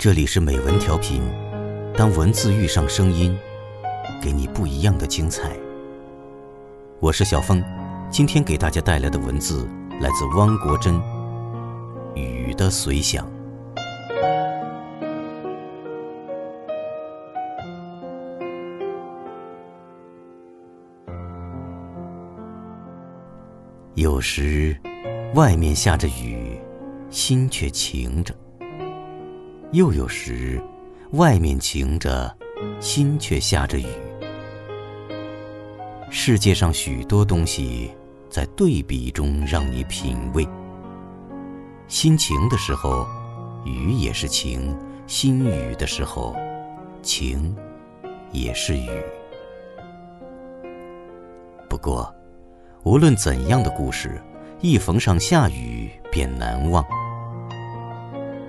这里是美文调频，当文字遇上声音，给你不一样的精彩。我是小峰，今天给大家带来的文字来自汪国真，《雨的随想》。有时，外面下着雨，心却晴着；又有时，外面晴着，心却下着雨。世界上许多东西，在对比中让你品味。心晴的时候，雨也是晴；心雨的时候，晴也是雨。不过，无论怎样的故事，一逢上下雨便难忘。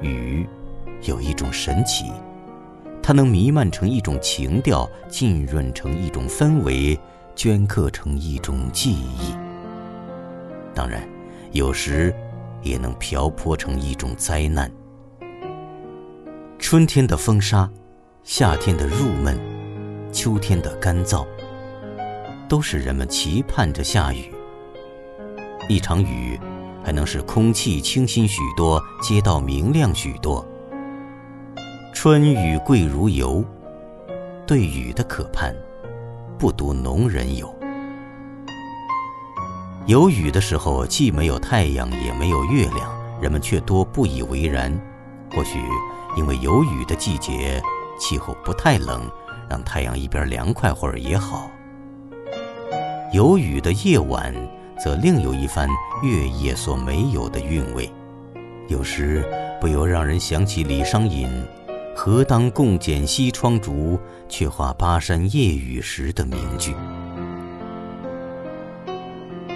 雨有一种神奇，它能弥漫成一种情调，浸润成一种氛围，镌刻成一种记忆。当然，有时也能瓢泼成一种灾难。春天的风沙，夏天的入闷，秋天的干燥。都是人们期盼着下雨。一场雨，还能使空气清新许多，街道明亮许多。春雨贵如油，对雨的渴盼，不独农人有。有雨的时候，既没有太阳，也没有月亮，人们却多不以为然。或许因为有雨的季节，气候不太冷，让太阳一边凉快会儿也好。有雨的夜晚，则另有一番月夜所没有的韵味。有时不由让人想起李商隐“何当共剪西窗烛，却话巴山夜雨时”的名句。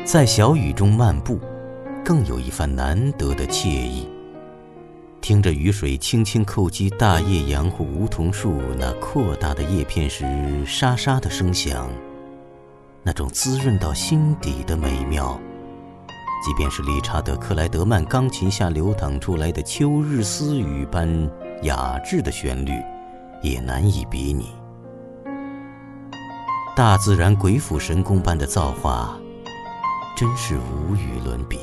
在小雨中漫步，更有一番难得的惬意。听着雨水轻轻叩击大叶杨户梧桐树那扩大的叶片时，沙沙的声响。那种滋润到心底的美妙，即便是理查德·克莱德曼钢琴下流淌出来的秋日私语般雅致的旋律，也难以比拟。大自然鬼斧神工般的造化，真是无与伦比。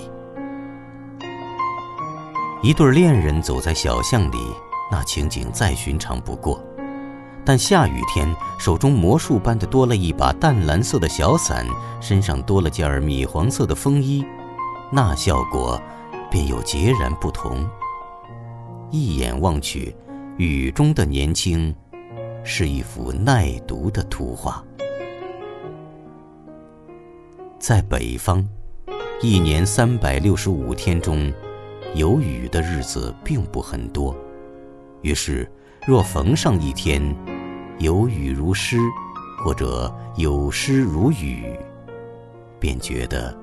一对恋人走在小巷里，那情景再寻常不过。但下雨天，手中魔术般的多了一把淡蓝色的小伞，身上多了件米黄色的风衣，那效果便又截然不同。一眼望去，雨中的年轻，是一幅耐读的图画。在北方，一年三百六十五天中，有雨的日子并不很多，于是。若逢上一天，有雨如诗，或者有诗如雨，便觉得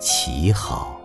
奇好。